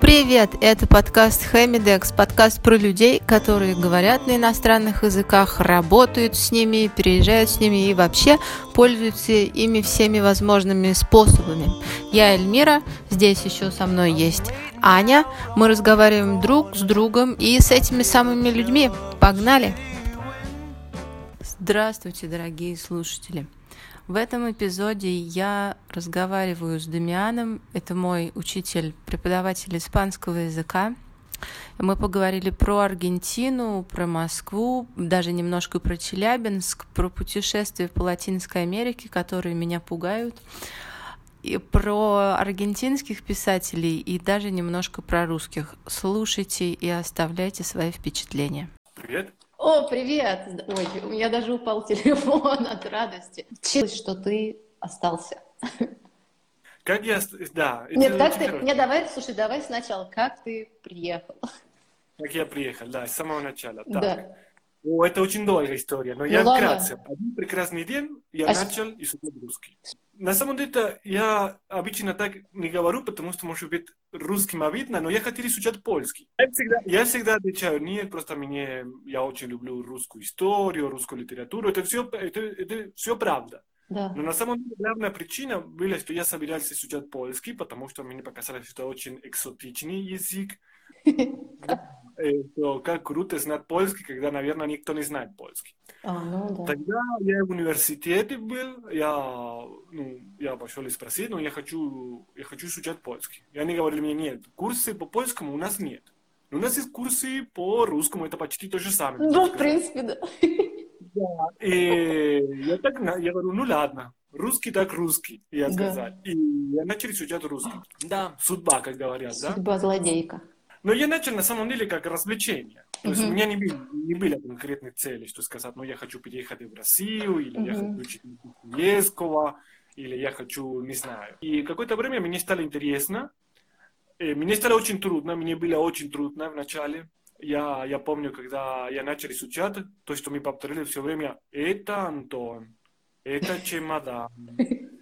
Привет, это подкаст Хэмидекс, подкаст про людей, которые говорят на иностранных языках, работают с ними, переезжают с ними и вообще пользуются ими всеми возможными способами. Я Эльмира, здесь еще со мной есть Аня, мы разговариваем друг с другом и с этими самыми людьми. Погнали! Здравствуйте, дорогие слушатели! В этом эпизоде я разговариваю с Дамианом. Это мой учитель, преподаватель испанского языка. Мы поговорили про Аргентину, про Москву, даже немножко про Челябинск, про путешествия по Латинской Америке, которые меня пугают, и про аргентинских писателей и даже немножко про русских. Слушайте и оставляйте свои впечатления. Привет. О, привет! Ой, у меня даже упал телефон от радости. Чилось, что ты остался. Как я... Да. Нет, как ты... Нет, давай, слушай, давай сначала. Как ты приехал? Как я приехал, да, с самого начала. Так. Да. О, это очень долгая история, но ну, я ладно. вкратце. Один прекрасный день я а начал изучать русский. На самом деле, я обычно так не говорю, потому что, может быть, русским обидно, но я хотел изучать польский. Я всегда, я всегда отвечаю, нет, просто мне, я очень люблю русскую историю, русскую литературу, это все, это, это все правда. Да. Но на самом деле главная причина была, что я собирался изучать польский, потому что мне показалось, что это очень экзотичный язык. что как круто знать польский, когда, наверное, никто не знает польский. А, ну, да. Тогда я в университете был, я, ну, я пошел и спросил, но я хочу, я хочу изучать польский. И они говорили мне, нет, курсы по польскому у нас нет. Но у нас есть курсы по русскому, это почти то же самое. Ну, в принципе, да. Да, и я так, я говорю, ну ладно, русский так русский, я сказал. Да. И я начал изучать русский. Да, судьба, как говорят, судьба да? Судьба злодейка. Но я начал на самом деле как развлечение. То есть у меня не, были, не были конкретной цели, что сказать, ну я хочу переехать в Россию, или я хочу учить английского, или я хочу, не знаю. И какое-то время мне стало интересно, и мне стало очень трудно, мне было очень трудно вначале. Я, я помню, когда я начал изучать, то, что мы повторили все время, это Антон, это чемодан,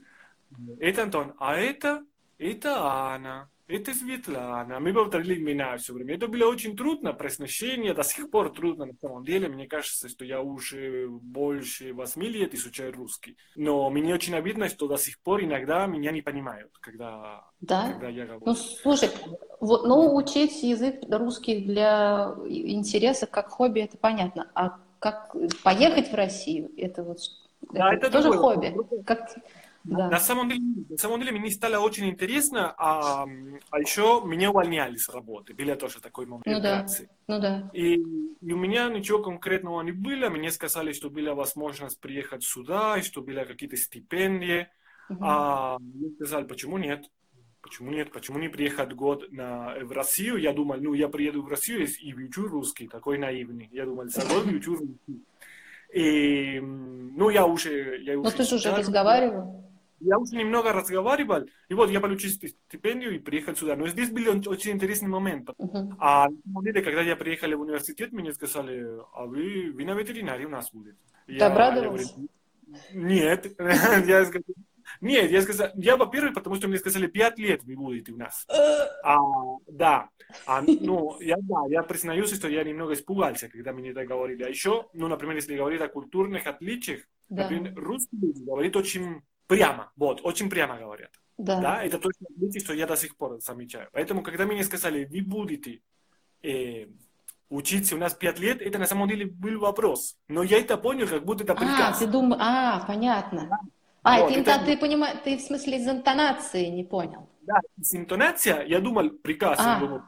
это Антон, а это, это Анна. Это Светлана. Мы повторили имена все время. Это было очень трудно, произношение до сих пор трудно на самом деле. Мне кажется, что я уже больше 8 лет изучаю русский. Но мне очень обидно, что до сих пор иногда меня не понимают, когда, да? когда я говорю. Ну, слушай, вот, ну, учить язык русский для интереса как хобби, это понятно. А как поехать в Россию, это вот да, это, это тоже хобби. Как, да. На, самом деле, на самом деле мне стало очень интересно, а, а еще меня увольняли с работы. Было тоже такой момент ну, да. ну да. И, и у меня ничего конкретного не было. Мне сказали, что была возможность приехать сюда, и что были какие-то стипендии. Угу. А мне сказали, почему нет? Почему нет? Почему не приехать год на, в Россию? Я думал, ну, я приеду в Россию и выучу русский, такой наивный. Я думал, за год выучу русский. И, ну, я уже... Я уже Но ты же уже разговаривал я уже немного разговаривал, и вот я получил стипендию и приехал сюда. Но здесь был очень интересный момент. Uh-huh. А когда я приехал в университет, мне сказали, а вы, вы на ветеринарии у нас будете. Ты я, обрадовался? нет, я сказал, нет, я сказал, я, во-первых, потому что мне сказали, пять лет вы будете у нас. а, да, а, ну, я, да, я признаюсь, что я немного испугался, когда мне это говорили. А еще, ну, например, если говорить о культурных отличиях, да. например, русский говорит очень прямо, вот, очень прямо говорят. Да. да. Это точно видите, что я до сих пор замечаю. Поэтому, когда мне сказали, вы будете э, учиться у нас пять лет, это на самом деле был вопрос. Но я это понял, как будто это приказ. А, ты думаешь, а, понятно. Да. А, вот, это, это... ты понимаешь, ты в смысле из интонации не понял. Да, с интонация, я думал, приказ, а. я думал,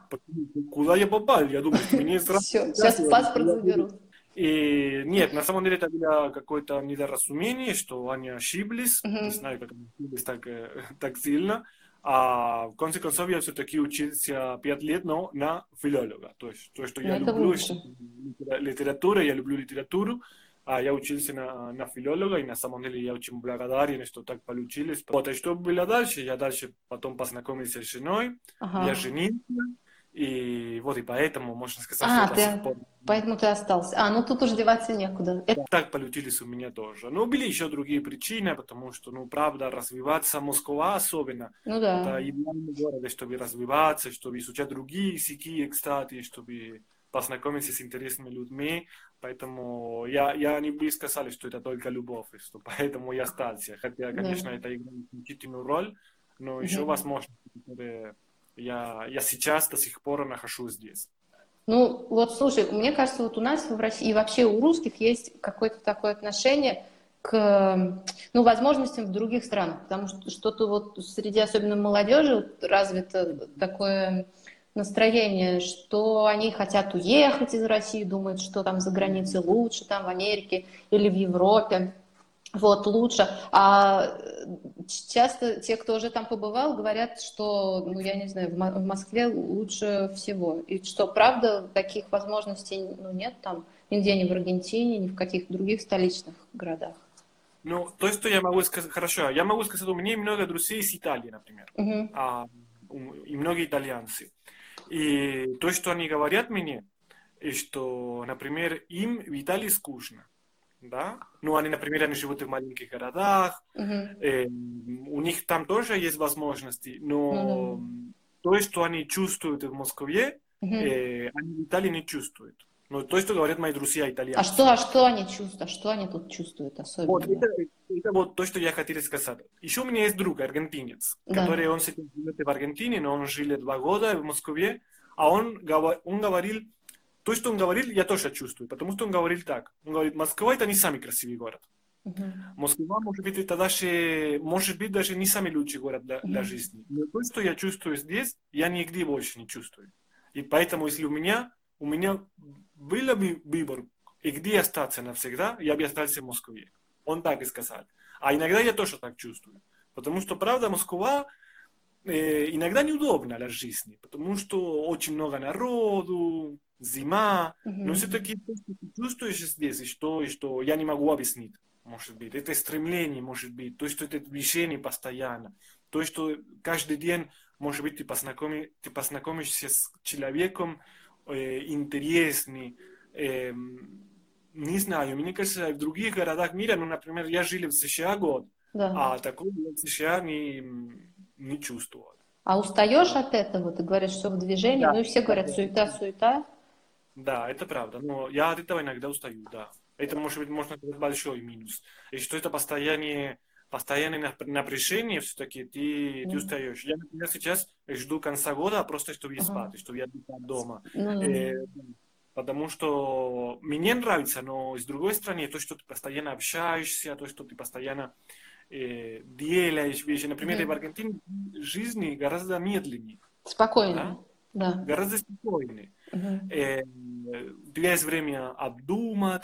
куда я попал, я думал, мне сразу... Все, сейчас паспорт заберут. И нет, на самом деле это было какое-то недоразумение, что они ошиблись, uh-huh. не знаю, как они ошиблись так, э, так сильно. А в конце концов я все-таки учился пять лет, но на филолога. То есть то, что я люблю, литература, я люблю литературу, а я учился на, на филолога, и на самом деле я очень благодарен, что так получилось. Вот, и что было дальше? Я дальше потом познакомился с женой, uh-huh. я женился, И вот и поэтому, можно сказать, а, ты, поэтому ты остался. А, ну тут уже деваться некуда. Да, так получились у меня тоже. Но были еще другие причины, потому что, ну, правда, развиваться Москва особенно. Ну да. Это идеальный город, чтобы развиваться, чтобы изучать другие языки, кстати, чтобы познакомиться с интересными людьми. Поэтому я, я не бы сказал, что это только любовь, что поэтому я остался. Хотя, конечно, да. это играет значительную роль, но еще да. возможно, я, я сейчас до сих пор нахожусь здесь. Ну, вот слушай, мне кажется, вот у нас в России и вообще у русских есть какое-то такое отношение к ну, возможностям в других странах, потому что что-то вот среди особенно молодежи развито такое настроение, что они хотят уехать из России, думают, что там за границей лучше, там в Америке или в Европе вот, лучше. А часто те, кто уже там побывал, говорят, что, ну, я не знаю, в Москве лучше всего. И что, правда, таких возможностей ну, нет там нигде, ни в Аргентине, ни в каких-то других столичных городах? Ну, то, что я могу сказать, хорошо, я могу сказать, у меня много друзей из Италии, например, uh-huh. а, и многие итальянцы. И то, что они говорят мне, и что, например, им в Италии скучно да. Ну, они, например, они живут в маленьких городах, uh-huh. э, у них там тоже есть возможности, но uh-huh. то, что они чувствуют в Москве, uh-huh. э, они в Италии не чувствуют. Ну, то, что говорят мои друзья итальянцы. А что, а что они чувствуют? А что они тут чувствуют особенно? Вот, это, это вот то, что я хотел сказать. Еще у меня есть друг, аргентинец, да. который, он сейчас живет в Аргентине, но он жил два года в Москве, а он, он говорил, то, что он говорил, я тоже чувствую, потому что он говорил так. Он говорит, Москва это не самый красивый город. Uh-huh. Москва, может быть, это даже, может быть, даже не самый лучший город для, uh-huh. для жизни. Но то, что я чувствую здесь, я нигде больше не чувствую. И поэтому, если у меня, у меня был бы выбор, и где остаться навсегда, я бы остался в Москве. Он так и сказал. А иногда я тоже так чувствую. Потому что, правда, Москва э, иногда неудобна для жизни, потому что очень много народу, зима, угу. но все-таки то, что ты чувствуешь здесь, и что, и что я не могу объяснить, может быть. Это стремление, может быть, то, что это движение постоянно, то, что каждый день, может быть, ты, познакоми, ты познакомишься с человеком э, интересный, э, не знаю, мне кажется, в других городах мира, ну, например, я жил в США год, да. а такого в США не, не чувствовал. А устаешь от этого? Ты говоришь, что в движении, да. ну и все говорят, суета, суета. Да, это правда. Но я от этого иногда устаю, да. Это может быть, можно сказать, большой минус. И что это постоянное, постоянное напряжение, все-таки ты, mm. ты устаешь. Я, например, сейчас жду конца года просто, чтобы uh-huh. спать, чтобы я был дома. Mm. Э, потому что мне нравится, но с другой стороны, то, что ты постоянно общаешься, то, что ты постоянно э, делаешь вещи. Например, mm. в Аргентине жизнь гораздо медленнее. Спокойно. Да? Да. Гораздо спокойнее. Uh-huh. Э, у тебя есть время обдумать,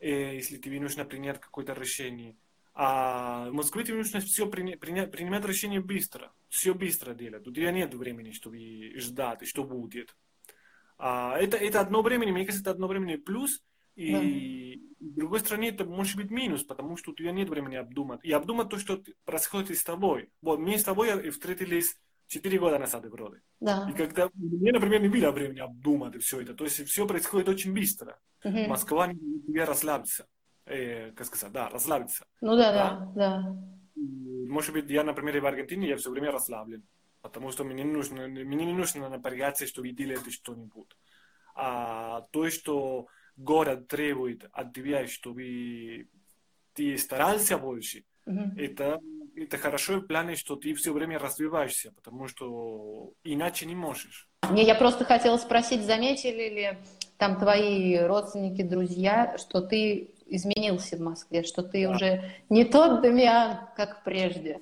э, если тебе нужно принять какое-то решение. А в Москве тебе нужно все приня- приня- принимать решение быстро, все быстро делать. У тебя нет времени, чтобы ждать, что будет. А это, это одно времени, мне кажется, это одно времени плюс, и да. с другой стороны, это может быть минус, потому что у тебя нет времени обдумать. И обдумать то, что происходит с тобой. Вот мы с тобой встретились четыре года назад вроде. Да. И когда мне, например, не было времени обдумать все это, то есть все происходит очень быстро. Угу. Москва не тебе расслабиться. Э, как сказать, да, расслабиться. Ну да, да, да. Может быть, я, например, в Аргентине, я все время расслаблен, потому что мне не нужно, мне не нужно напрягаться, чтобы делать что-нибудь. А то, что город требует от тебя, чтобы ты старался больше, угу. это это хорошо в плане, что ты все время развиваешься, потому что иначе не можешь. Не, я просто хотела спросить, заметили ли там твои родственники, друзья, что ты изменился в Москве, что ты да. уже не тот Дамиан, как прежде?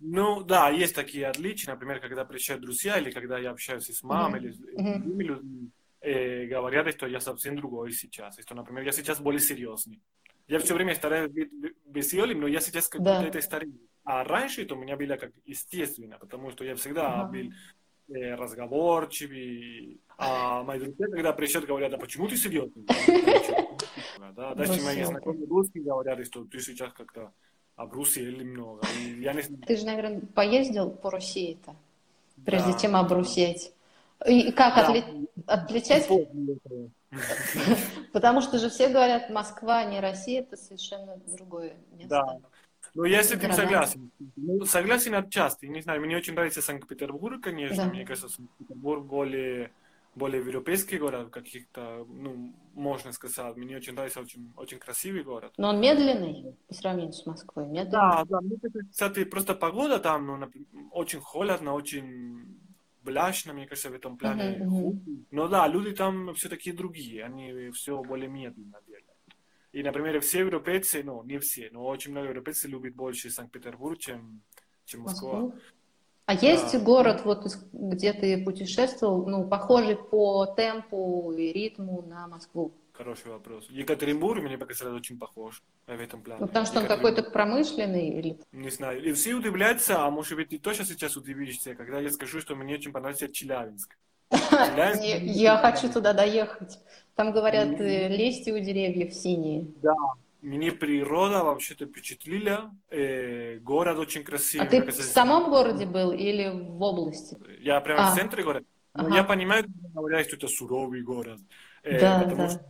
Ну да, есть такие отличия, например, когда приезжают друзья или когда я общаюсь с мамой mm-hmm. или с другими людьми, э, говорят, что я совсем другой сейчас, что, например, я сейчас более серьезный. Я все время стараюсь быть веселым, но я сейчас как будто да. это старый. А раньше это у меня было как естественно, потому что я всегда ага. был э, разговорчивый. А мои друзья, когда приезжают, говорят, а почему ты серьезный? Да, даже мои знакомые русские говорят, что ты сейчас как-то обрусели немного. Я не... Ты же, наверное, поездил по России-то, прежде да. чем обрусеть. И как да. отличать? Потому что же все говорят, Москва, не Россия, это совершенно другое место. Да. Ну, я с этим согласен. Ну, согласен отчасти. Не знаю, мне очень нравится Санкт-Петербург, конечно. Да. Мне кажется, Санкт-Петербург более, более европейский город, каких-то, ну, можно сказать. Мне очень нравится, очень, очень красивый город. Но он медленный по сравнению с Москвой, медленный? Да, да. Мне, кстати, просто погода там, ну, очень холодно, очень бляшно, мне кажется, в этом плане. Uh-huh, Но да, люди там все-таки другие, они все более медленно делают. И, например, все европейцы, ну, не все, но очень много европейцев любят больше Санкт-Петербург, чем, чем Москва. А есть да. город, вот где ты путешествовал, ну, похожий по темпу и ритму на Москву? Хороший вопрос. Екатеринбург мне показалось очень похож в этом плане. Ну, потому что он какой-то промышленный или... Не знаю. И все удивляются, а может быть ты тоже сейчас удивишься, когда я скажу, что мне очень понравился Челябинск. Я хочу туда доехать. Там говорят, э, листья у деревьев синие. Да, мне природа вообще-то впечатлила. Э, город очень красивый. А ты в самом городе был или в области? Я прямо а. в центре города. Но ага. я понимаю, говорят, что это суровый город. Э, да, потому да. что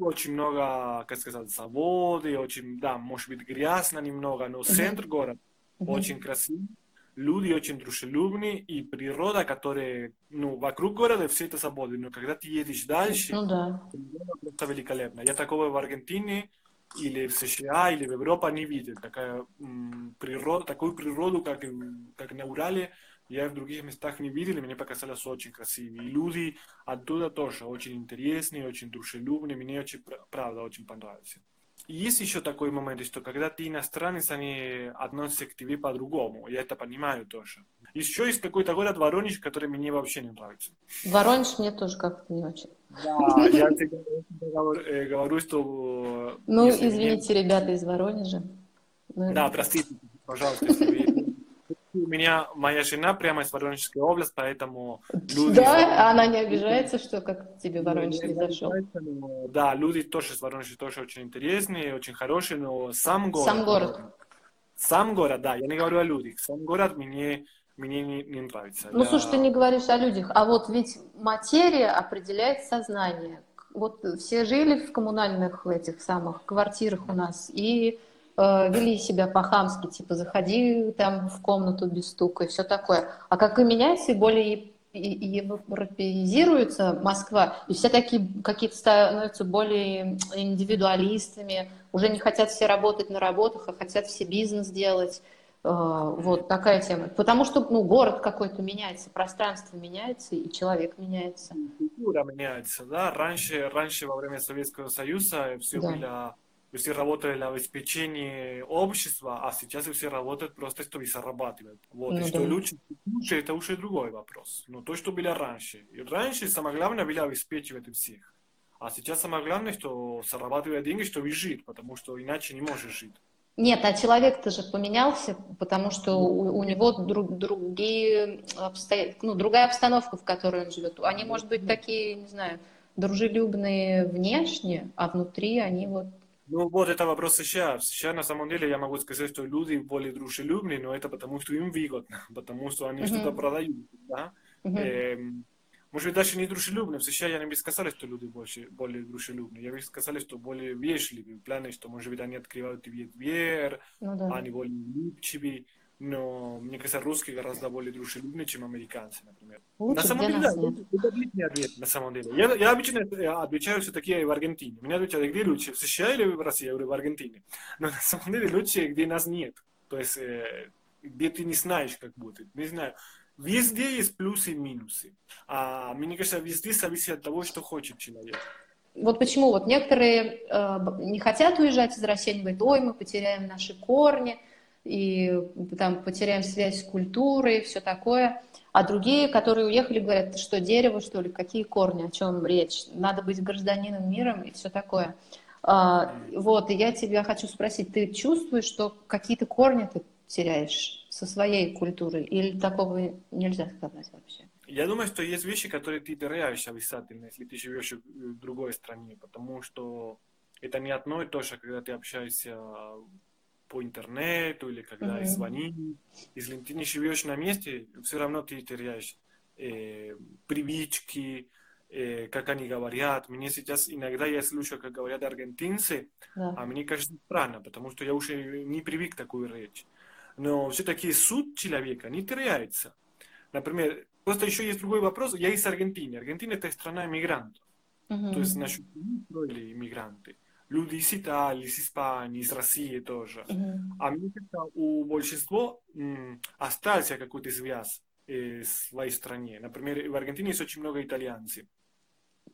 очень много, как сказать, заводы, очень, да, может быть, грязно немного, но центр города очень красивый люди очень дружелюбные, и природа, которая, ну, вокруг города все это свободно, но когда ты едешь дальше, ну, да. это великолепно. Я такого в Аргентине или в США, или в Европе не видел. Такая, м, природа, такую природу, как, как на Урале, я в других местах не видел, и мне показалось очень красивые. И люди оттуда тоже очень интересные, очень дружелюбные, мне очень, правда, очень понравилось. Есть еще такой момент, что когда ты иностранец, они относятся к тебе по-другому. Я это понимаю тоже. Еще есть какой-то город Воронеж, который мне вообще не нравится. Воронеж мне тоже как-то не очень. Да, я всегда э, говорю, что... Ну, извините, ребята из Воронежа. Ну, да, простите, пожалуйста, если вы у меня моя жена прямо из Воронежской области, поэтому люди... Да, она не обижается, что как тебе Воронеж не зашел? Да, люди тоже из Воронежа тоже очень интересные, очень хорошие, но сам город... Сам город. Сам город, да, я не говорю о людях. Сам город мне, мне не, не нравится. Ну, я... слушай, ты не говоришь о людях, а вот ведь материя определяет сознание. Вот все жили в коммунальных этих самых квартирах у нас, и Э, вели себя по-хамски, типа заходи там в комнату без стука и все такое. А как и меняется, и более европеизируется Москва, и все такие какие-то становятся более индивидуалистами, уже не хотят все работать на работах, а хотят все бизнес делать. Э, вот такая тема. Потому что ну, город какой-то меняется, пространство меняется, и человек меняется. Культура меняется, да. Раньше, раньше во время Советского Союза все да. было все работали на обеспечении общества, а сейчас все работают просто, чтобы зарабатывать. Вот. Ну, и что да. лучше, лучше, это уже другой вопрос. Но то, что было раньше. И раньше самое главное было обеспечивать всех. А сейчас самое главное, что зарабатывать деньги, чтобы жить, потому что иначе не можешь жить. Нет, а человек-то же поменялся, потому что у, у него друг, другие обстоя... ну, другая обстановка, в которой он живет. Они, может быть, такие, не знаю, дружелюбные внешне, а внутри они вот ну вот это вопрос США. В США на самом деле я могу сказать, что люди более дружелюбные, но это потому, что им выгодно, потому что они uh-huh. что-то продают. Да? Uh-huh. Эм, может быть, даже не дружелюбные. В США я не бы сказали, что люди больше, более дружелюбные. Я бы сказали, что более вежливые. В плане, что, может быть, они открывают тебе дверь, ну, да. они более улыбчивые но мне кажется, русские гораздо более дружелюбные, чем американцы, например. Лучше, на самом деле, да, это отличный ответ, на самом деле. Я, я обычно отвечаю все-таки в Аргентине. Меня отвечают, где лучше, в США или в России? Я говорю, в Аргентине. Но на самом деле лучше, где нас нет. То есть, э, где ты не знаешь, как будет. Не знаю. Везде есть плюсы и минусы. А мне кажется, везде зависит от того, что хочет человек. Вот почему вот некоторые э, не хотят уезжать из России, они говорят, ой, мы потеряем наши корни, и там потеряем связь с культурой, все такое. А другие, которые уехали, говорят, что дерево, что ли, какие корни, о чем речь, надо быть гражданином мира и все такое. А, вот, и я тебя хочу спросить, ты чувствуешь, что какие-то корни ты теряешь со своей культурой, или такого нельзя сказать вообще? Я думаю, что есть вещи, которые ты теряешь обязательно, если ты живешь в другой стране, потому что это не одно и то же, когда ты общаешься по интернету или когда mm-hmm. звонишь. Если ты не живешь на месте, все равно ты теряешь э, привычки, э, как они говорят. Мне сейчас иногда я слушаю, как говорят аргентинцы, да. а мне кажется странно, потому что я уже не привык к такой речи. Но все-таки суд человека не теряется. Например, просто еще есть другой вопрос. Я из Аргентины. Аргентина это страна иммигрантов. Uh-huh. То есть наши строили иммигранты. Люди из Италии, из Испании, из России тоже. Uh-huh. А мне кажется, у большинства м, остался какой-то связь э, в своей стране. Например, в Аргентине есть очень много итальянцев.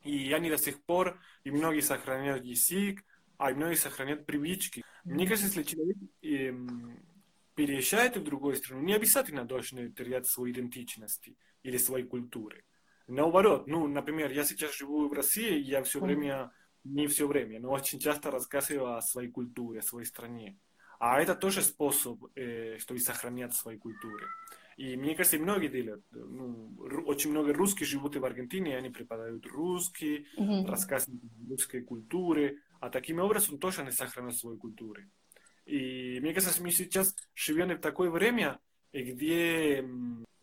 И они до сих пор, и многие сохраняют язык, а многие сохраняют привычки. Uh-huh. Мне кажется, если человек э, переезжает в другую страну, не обязательно должен терять свою идентичность или своей культуры. Наоборот, ну, например, я сейчас живу в России, я все время, не все время, но очень часто рассказываю о своей культуре, о своей стране. А это тоже способ, э, чтобы сохранять свои культуры. И мне кажется, многие делают. Ну, очень много русских живут в Аргентине, и они преподают русский, mm-hmm. рассказывают русской культуре, а таким образом тоже они сохраняют свою культуру. И мне кажется, мы сейчас живем в такое время, где,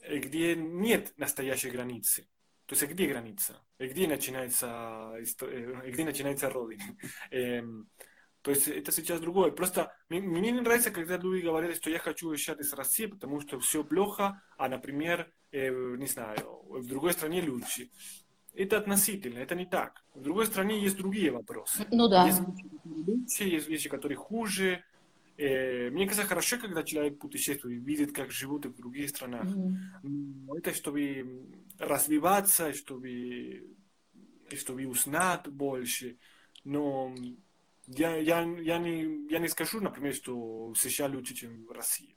где нет настоящей границы. То есть где граница? Где начинается, где начинается родина? То есть это сейчас другое. Просто мне, мне не нравится, когда люди говорят, что я хочу уезжать из России, потому что все плохо, а, например, э, не знаю, в другой стране лучше. Это относительно, это не так. В другой стране есть другие вопросы. Ну да. Есть вещи, которые лучше, есть вещи, которые хуже. Э, мне кажется, хорошо, когда человек путешествует, видит, как живут в других странах. Mm-hmm. Это чтобы развиваться, чтобы, чтобы узнать больше. Но я, я, я, не, я не скажу, например, что в США лучше, чем в России.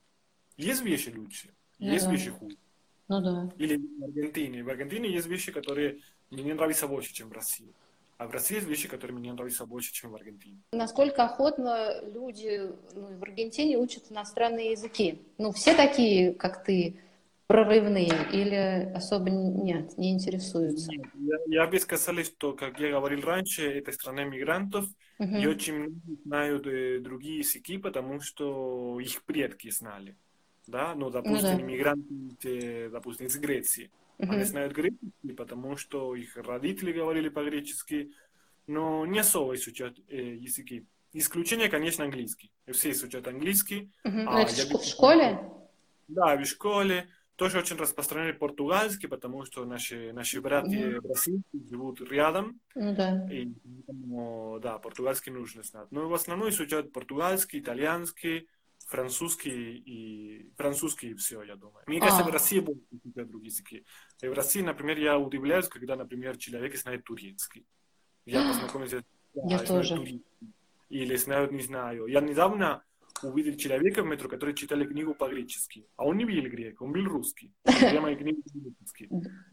Есть вещи лучше, ну, есть да. вещи хуже. Ну да. Или в Аргентине. В Аргентине есть вещи, которые мне нравятся больше, чем в России. А в России есть вещи, которые мне нравятся больше, чем в Аргентине. Насколько охотно люди ну, в Аргентине учат иностранные языки? Ну, все такие, как ты, прорывные или особо нет, не интересуются? Я, я бы сказал, что, как я говорил раньше, это страна мигрантов, uh-huh. и очень знают э, другие языки, потому что их предки знали. Да, ну, допустим, ну, да. иммигранты, допустим, из Греции. Uh-huh. Они знают греческий, потому что их родители говорили по-гречески, но не особо изучают э, языки. Исключение, конечно, английский. Все изучают английский. Uh-huh. А это в школе? Да, в школе. Тоже очень распространен португальский, потому что наши, наши братья uh-huh. бразильцы живут рядом. Да. И да, португальский нужно знать. Но в основном изучают португальский, итальянский, французский и французский и все, я думаю. Мне кажется, а. в России будут какие-то другие языки. И в России, например, я удивляюсь, когда, например, человек знает турецкий. Я познакомился да, я тоже. Турецкий. Или знают, не знаю. Я недавно увидел человека в метро, который читал книгу по-гречески. А он не был грек, он был русский. Прямо книгу по-гречески.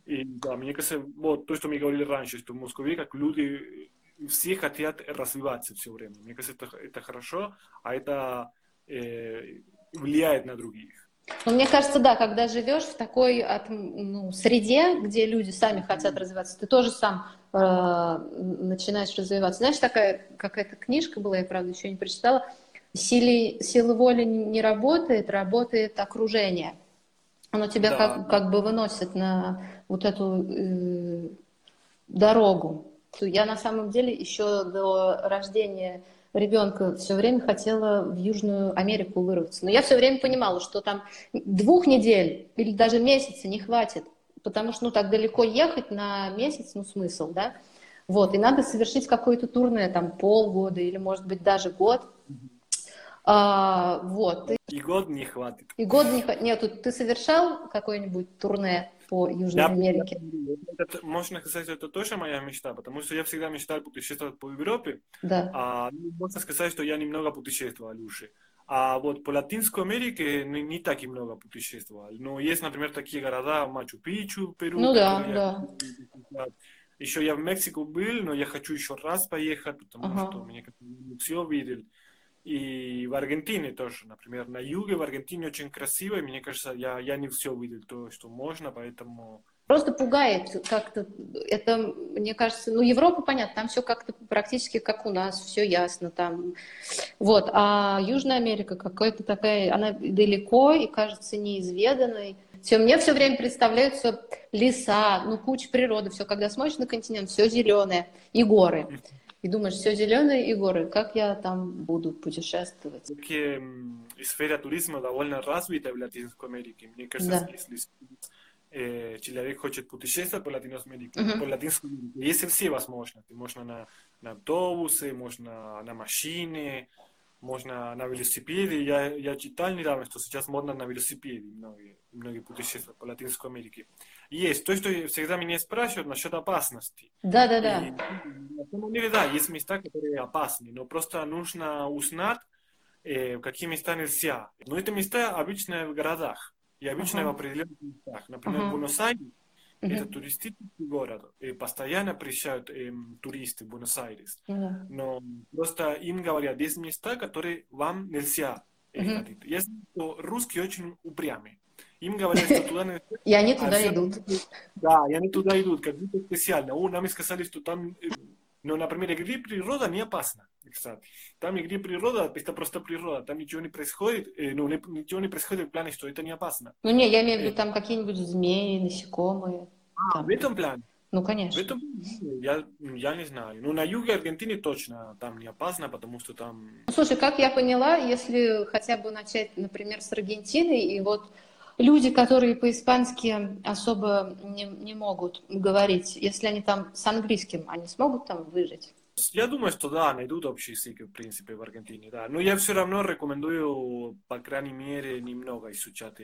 И да, мне кажется, вот то, что мы говорили раньше, что в Москве как люди все хотят развиваться все время. Мне кажется, это, это хорошо, а это э, влияет на других. Ну, мне кажется, да, когда живешь в такой от, ну, среде, где люди сами хотят развиваться, ты тоже сам э, начинаешь развиваться. Знаешь, такая какая-то книжка была, я, правда, еще не прочитала, Силы, сила воли не работает, работает окружение. Оно тебя да. как, как бы выносит на вот эту э, дорогу. Я на самом деле еще до рождения ребенка все время хотела в Южную Америку вырваться. Но я все время понимала, что там двух недель или даже месяца не хватит, потому что ну, так далеко ехать на месяц, ну смысл, да? Вот, и надо совершить какое-то турне, там, полгода или, может быть, даже год. А, вот. И год не хватит. И год не хватит. Нет, ты совершал какое-нибудь турне по Южной я, Америке? Это, можно сказать, это тоже моя мечта, потому что я всегда мечтал путешествовать по Европе. Да. А, ну, можно сказать, что я немного путешествовал уже. А вот по Латинской Америке не, не так и много путешествовал. Но есть, например, такие города Мачу-Пичу, Перу. Ну да, да. Я, еще я в Мексику был, но я хочу еще раз поехать, потому ага. что мне все видел. И в Аргентине тоже, например, на юге в Аргентине очень красиво, и мне кажется, я, я не все видел то, что можно, поэтому... Просто пугает как-то. Это, мне кажется, ну, Европа, понятно, там все как-то практически как у нас, все ясно там. Вот, а Южная Америка какая-то такая, она далеко и кажется неизведанной. Все, мне все время представляются леса, ну, куча природы, все, когда смотришь на континент, все зеленое, и горы. И думаешь, все зеленое и горы, как я там буду путешествовать? Все-таки сфера туризма довольно развита в Латинской Америке. Мне кажется, да. если э, человек хочет путешествовать по Латинской Америке, uh-huh. по Латинской Америке, есть все возможности. Можно на, на автобусы, можно на машине, можно на велосипеде. Я, я читал недавно, что сейчас модно на велосипеде многие, многие путешествуют по Латинской Америке. Есть то, что всегда меня спрашивают насчет опасности. Да, да, да. И, на самом деле, да, есть места, которые опасны, но просто нужно узнать, э, какие места нельзя. Но это места обычно в городах и обычно uh-huh. в определенных местах. Например, uh-huh. Буэнос-Айрес uh-huh. это туристический город, и постоянно приезжают э, туристы в Буэнос-Айрес. Uh-huh. Но просто им говорят, есть места, которые вам нельзя uh-huh. ходить. Я знаю, что русские очень упрямые. Им говорят, что туда нельзя. И они туда а идут. Да, и они туда идут, как будто специально. О, нам сказали, что там... Э, но, например, где природа не опасна, кстати. Там, где природа, это просто природа. Там ничего не происходит, э, ну, ничего не происходит в плане, что это не опасно. Ну, не, я имею в виду, там какие-нибудь змеи, насекомые. А, там. в этом плане? Ну, конечно. В этом я, я не знаю. Ну, на юге Аргентины точно там не опасно, потому что там... Ну, слушай, как я поняла, если хотя бы начать, например, с Аргентины, и вот люди, которые по-испански особо не, не могут говорить, если они там с английским, они смогут там выжить? Я думаю, что да, найдут общий язык, в принципе, в Аргентине, да. Но я все равно рекомендую, по крайней мере, немного изучать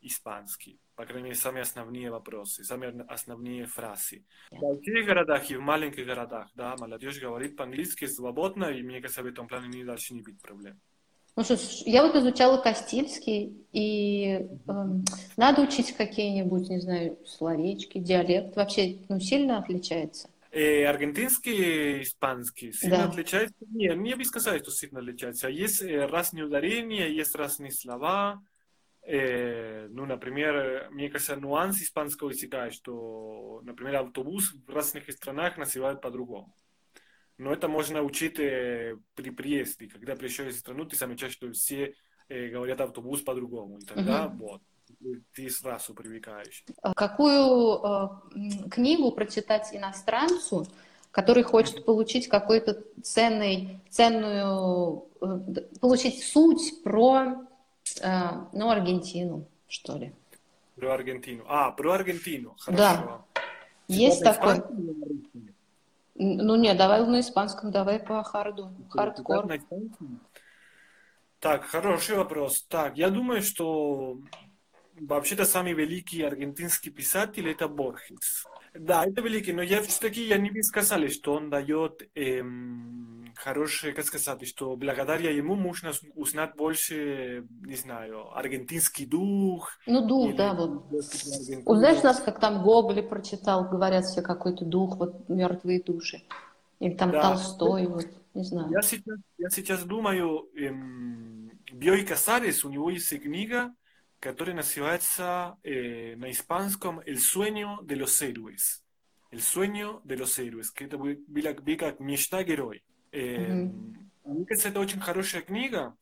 испанский. По крайней мере, самые основные вопросы, самые основные фразы. В больших городах и в маленьких городах, да, молодежь говорит по-английски свободно, и мне кажется, в этом плане не должны быть проблем. Ну что я вот изучала Кастильский, и э, надо учить какие-нибудь, не знаю, словечки, диалект. Вообще, ну, сильно отличается? Э, аргентинский и испанский сильно да. отличается? Нет, не бы сказать, что сильно отличается. Есть э, разные ударения, есть разные слова. Э, ну, например, мне кажется, нюанс испанского языка, что, например, автобус в разных странах называют по-другому. Но это можно учить э, при приезде. Когда приезжаешь в страну, ты замечаешь, что все э, говорят автобус по-другому. И тогда угу. вот, ты сразу привыкаешь. А какую э, книгу прочитать иностранцу, который хочет получить какой-то ценный, ценную, э, получить суть про, э, ну, Аргентину, что ли? Про Аргентину. А, про Аргентину. Хорошо. Да. Есть такой. Ну нет, давай на испанском, давай по харду, хардкор. Так, хороший вопрос. Так, я думаю, что вообще-то самый великий аргентинский писатель это Борхес. Да, это великий, но я все-таки я не бы сказал, что он дает эм, хорошее, как сказать, что благодаря ему можно узнать больше, не знаю, аргентинский дух. Ну, дух, да, вот. Узнаешь нас, как там Гоголь прочитал, говорят все какой-то дух, вот мертвые души. Или там да. Толстой, вот, не знаю. Я сейчас, я сейчас думаю, эм, Биой Касарес, у него есть книга, которая называется э, на испанском «El sueño de los héroes». «El sueño de los héroes», que это были как «Мечта герой». Э, mm-hmm. Мне кажется, это очень хорошая книга,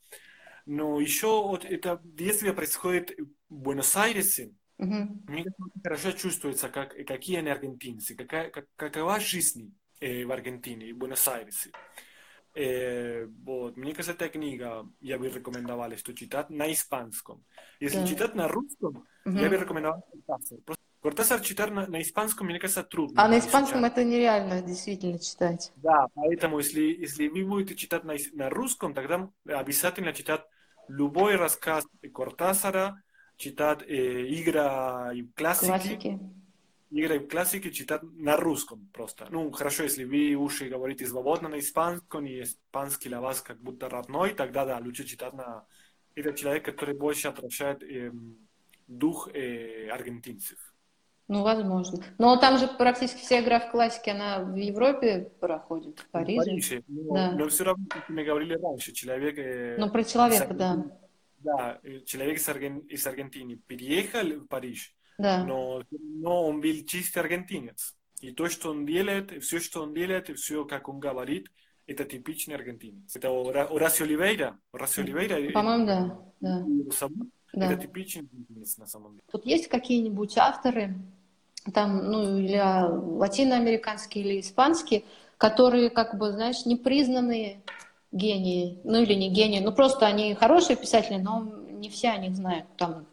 но еще вот это действие происходит в Буэнос-Айресе. Mm-hmm. Мне хорошо чувствуется, как, какие они аргентинцы, какая, как, какова жизнь э, в Аргентине, в Буэнос-Айресе. Э, вот, мне кажется, эта книга я бы рекомендовал, что читать на испанском. Если да. читать на русском, угу. я бы рекомендовал Кортасар. Кортасар читать на, на испанском, мне кажется, трудно. А на испанском читать. это нереально действительно читать. Да, поэтому если, если вы будете читать на, на русском, тогда обязательно читать любой рассказ Кортасара, читать э, игра и классики. классики игры в классике читать на русском просто. Ну, хорошо, если вы уже говорите свободно на испанском, и испанский для вас как будто родной, тогда да, лучше читать на... Это человек, который больше отражает э, дух э, аргентинцев. Ну, возможно. Но там же практически вся игра в классике, она в Европе проходит, в Париже. В Париже. Но, да. но все равно, как мы говорили раньше, человек... Э, ну, про человека, да. Да, человек из, Арген... из Аргентины переехал в Париж, да. Но, но он был чистый аргентинец. И то, что он делает, все, что он делает, все, как он говорит, это типичный аргентинец. Это Орасио Оливейра. Орасио Оливейра. По-моему, да. да. Да. Это типичный аргентинец на самом деле. Тут есть какие-нибудь авторы, там, ну, или латиноамериканские, или испанские, которые, как бы, знаешь, непризнанные гении, ну или не гении, ну просто они хорошие писатели, но не все о них знают. Там.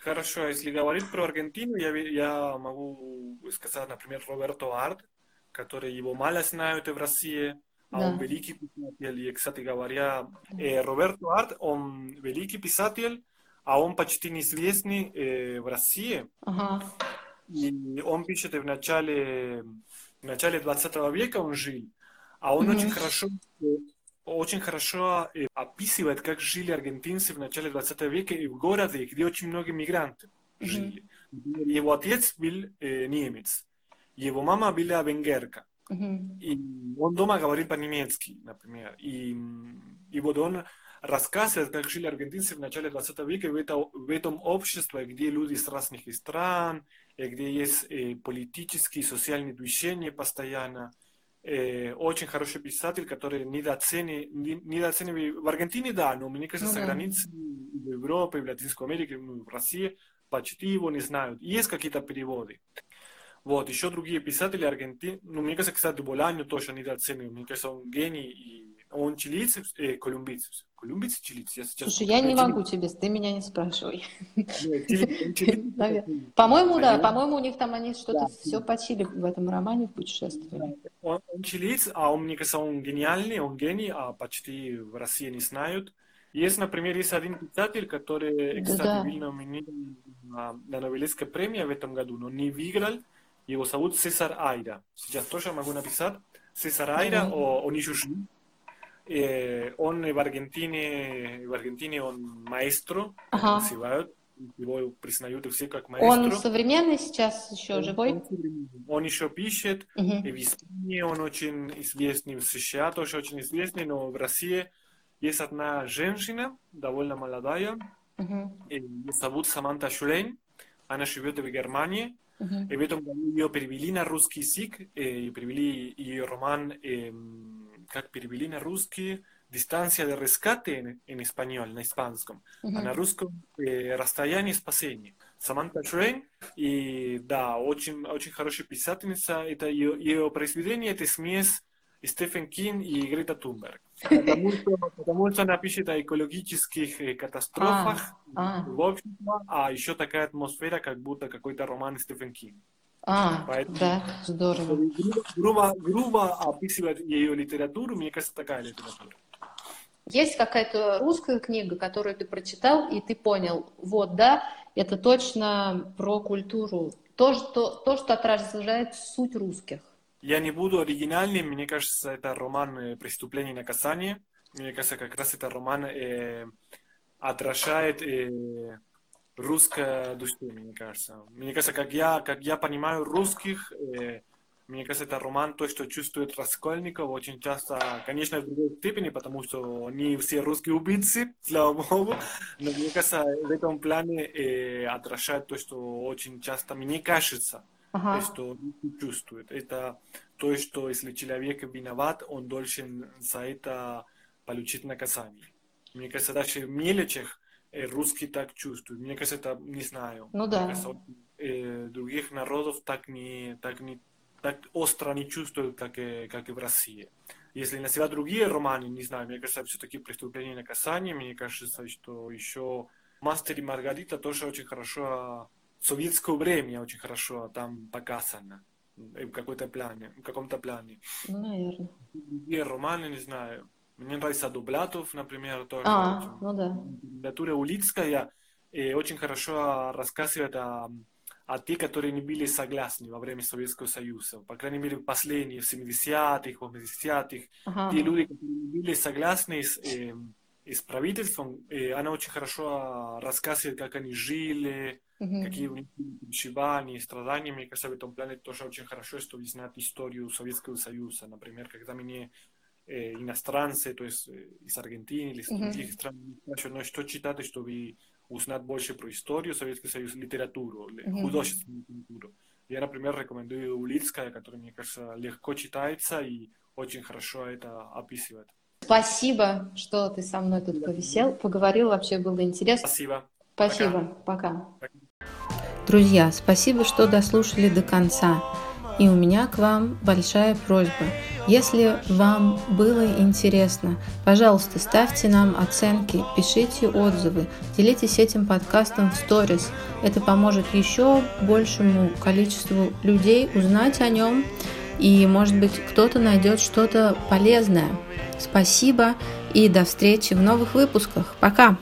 Хорошо, если говорить про Аргентину, я, я могу сказать, например, Роберто Арт, который его мало знают в России, а да. он великий писатель. И, кстати говоря, э, Роберто Арт, он великий писатель, а он почти неизвестный э, в России. Ага. И он пишет в начале, в начале 20 века он жил, а он mm очень хорошо очень хорошо э, описывает, как жили аргентинцы в начале 20 века и в городе, где очень много мигрантов жили. Mm-hmm. Его отец был э, немец, его мама была венгерка. Mm-hmm. И он дома говорил по-немецки, например. И, и вот он рассказывает, как жили аргентинцы в начале 20 века в, это, в этом обществе, где люди из разных стран, где есть э, политические социальные движения постоянно э, очень хороший писатель, который недооценивает, недооценивает в Аргентине, да, но мне кажется, ну, за границей в Европе, в Латинской Америке, в России почти его не знают. Есть какие-то переводы. Вот, еще другие писатели Аргентины, ну, мне кажется, кстати, Боланью тоже недооценивают. Мне кажется, он гений, и он чилийцев, э, колумбийцев. Колумбийцы, чилийцы? Я сейчас... Слушай, я не могу тебе, ты меня не спрашивай. По-моему, да, по-моему, у них там они что-то все почили в этом романе, в путешествии. Он чилиец, а он, мне кажется, он гениальный, он гений, а почти в России не знают. Есть, например, есть один писатель, который, кстати, был номинирован на Нобелевской премии в этом году, но не выиграл. Его зовут Цесар Айда. Сейчас тоже могу написать. Цесар mm-hmm. он еще жив. Eh, он в Аргентине, в Аргентине он маэстро, ага. называют. Его признают все как маэстро. Он современный сейчас еще он, живой? Он, он еще пишет. Угу. И в Испании он очень известный, в США тоже очень известный, но в России есть одна женщина, довольно молодая, угу. ее зовут Саманта Шулейн. Она живет в Германии. Uh-huh. И в этом году ее перевели на русский язык, и перевели ее роман как перевели на русский дистанция de rescate en, en español, на испанском, uh-huh. а на русском э, расстояние спасения. Саманта Шрейн, и да, очень, очень хорошая писательница, это ее, ее произведение, это смесь Стефен Кин и Грета Тунберг. Потому что, потому что она пишет о экологических э, катастрофах а, а. в обществе, а еще такая атмосфера, как будто какой-то роман Стефен Кин. А, Поэтому, да, здорово. Грубо, грубо описывать ее литературу, мне кажется, такая литература. Есть какая-то русская книга, которую ты прочитал, и ты понял, вот, да, это точно про культуру, то, что, то, что отражает суть русских. Я не буду оригинальным, мне кажется, это роман э, «Преступление и наказание». Мне кажется, как раз это роман э, отражает э, русская душа, мне кажется. Мне кажется, как я, как я понимаю русских, э, мне кажется, это роман, то, что чувствует Раскольников, очень часто, конечно, в другой степени, потому что не все русские убийцы, слава богу, но мне кажется, в этом плане э, отражает то, что очень часто мне кажется, ага. что чувствует. Это то, что если человек виноват, он должен за это получить наказание. Мне кажется, даже в мелочах русский так чувствует. Мне кажется, это не знаю. Ну да. кажется, э, других народов так не, так не так остро не чувствуют, как и, как и в России. Если на себя другие романы, не знаю, мне кажется, все-таки «Преступление и наказание», мне кажется, что еще «Мастер и Маргарита» тоже очень хорошо, в советское время очень хорошо там показано в какой-то плане, в каком-то плане. Ну, наверное. Другие романы, не знаю, мне нравится Дублятов, например, тоже. А, ну да. Литература Улицкая и очень хорошо рассказывает о, о тех, которые не были согласны во время Советского Союза. По крайней мере, последние, в 70-х, 80-х. Ага. Те люди, которые не были согласны с, э, с правительством, э, она очень хорошо рассказывает, как они жили, угу. какие у них были переживания, страдания. Мне кажется, в этом плане тоже очень хорошо, чтобы знать историю Советского Союза. Например, когда мне иностранцы, то есть э, из Аргентины или из других стран, спрашивают, ну, что читать, чтобы узнать больше про историю Советского Союза, литературу, mm-hmm. художественную литературу. Я, например, рекомендую Улицкая, которая, мне кажется, легко читается и очень хорошо это описывает. Спасибо, что ты со мной тут повисел, поговорил, вообще было интересно. Спасибо. Спасибо. Пока. Пока. Друзья, спасибо, что дослушали до конца. И у меня к вам большая просьба. Если вам было интересно, пожалуйста, ставьте нам оценки, пишите отзывы, делитесь этим подкастом в сторис. Это поможет еще большему количеству людей узнать о нем, и, может быть, кто-то найдет что-то полезное. Спасибо и до встречи в новых выпусках. Пока!